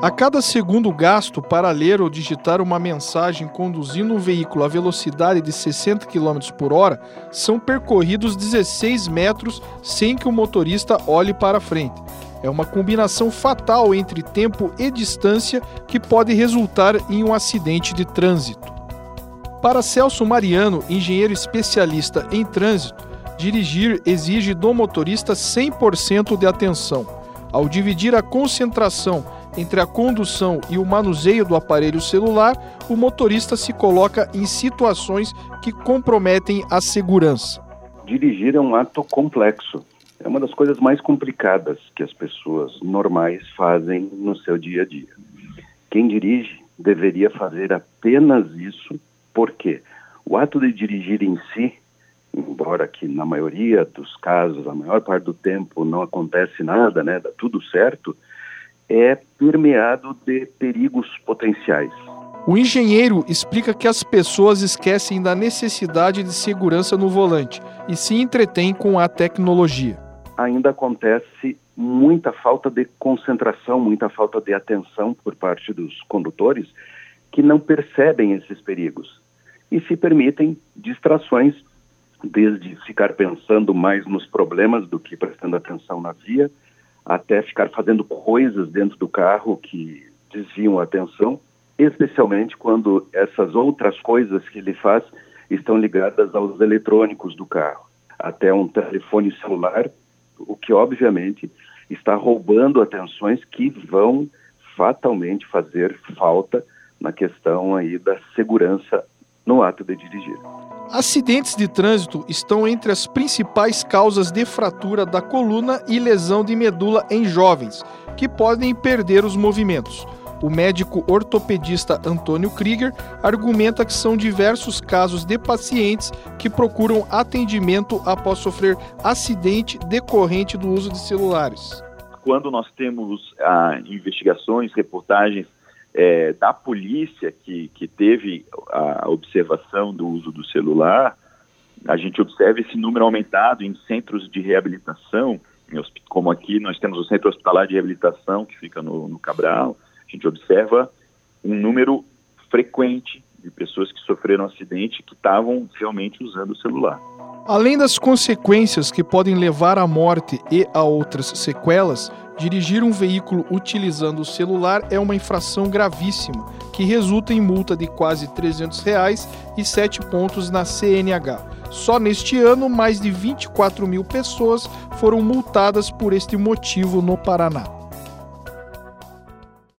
A cada segundo gasto para ler ou digitar uma mensagem conduzindo um veículo a velocidade de 60 km por hora, são percorridos 16 metros sem que o motorista olhe para frente. É uma combinação fatal entre tempo e distância que pode resultar em um acidente de trânsito. Para Celso Mariano, engenheiro especialista em trânsito, dirigir exige do motorista 100% de atenção. Ao dividir a concentração entre a condução e o manuseio do aparelho celular, o motorista se coloca em situações que comprometem a segurança. Dirigir é um ato complexo. É uma das coisas mais complicadas que as pessoas normais fazem no seu dia a dia. Quem dirige deveria fazer apenas isso, porque o ato de dirigir em si, embora que na maioria dos casos, a maior parte do tempo não acontece nada, né, dá tudo certo, é permeado de perigos potenciais. O engenheiro explica que as pessoas esquecem da necessidade de segurança no volante e se entretêm com a tecnologia. Ainda acontece muita falta de concentração, muita falta de atenção por parte dos condutores que não percebem esses perigos e se permitem distrações, desde ficar pensando mais nos problemas do que prestando atenção na via, até ficar fazendo coisas dentro do carro que desviam a atenção, especialmente quando essas outras coisas que ele faz estão ligadas aos eletrônicos do carro, até um telefone celular, o que obviamente está roubando atenções que vão fatalmente fazer falta na questão aí da segurança no ato de dirigir. Acidentes de trânsito estão entre as principais causas de fratura da coluna e lesão de medula em jovens, que podem perder os movimentos. O médico ortopedista Antônio Krieger argumenta que são diversos casos de pacientes que procuram atendimento após sofrer acidente decorrente do uso de celulares. Quando nós temos ah, investigações, reportagens é, da polícia que, que teve a observação do uso do celular, a gente observa esse número aumentado em centros de reabilitação, como aqui nós temos o Centro Hospitalar de Reabilitação, que fica no, no Cabral, a gente observa um número frequente de pessoas que sofreram acidente que estavam realmente usando o celular. Além das consequências que podem levar à morte e a outras sequelas, dirigir um veículo utilizando o celular é uma infração gravíssima, que resulta em multa de quase 300 reais e 7 pontos na CNH. Só neste ano, mais de 24 mil pessoas foram multadas por este motivo no Paraná.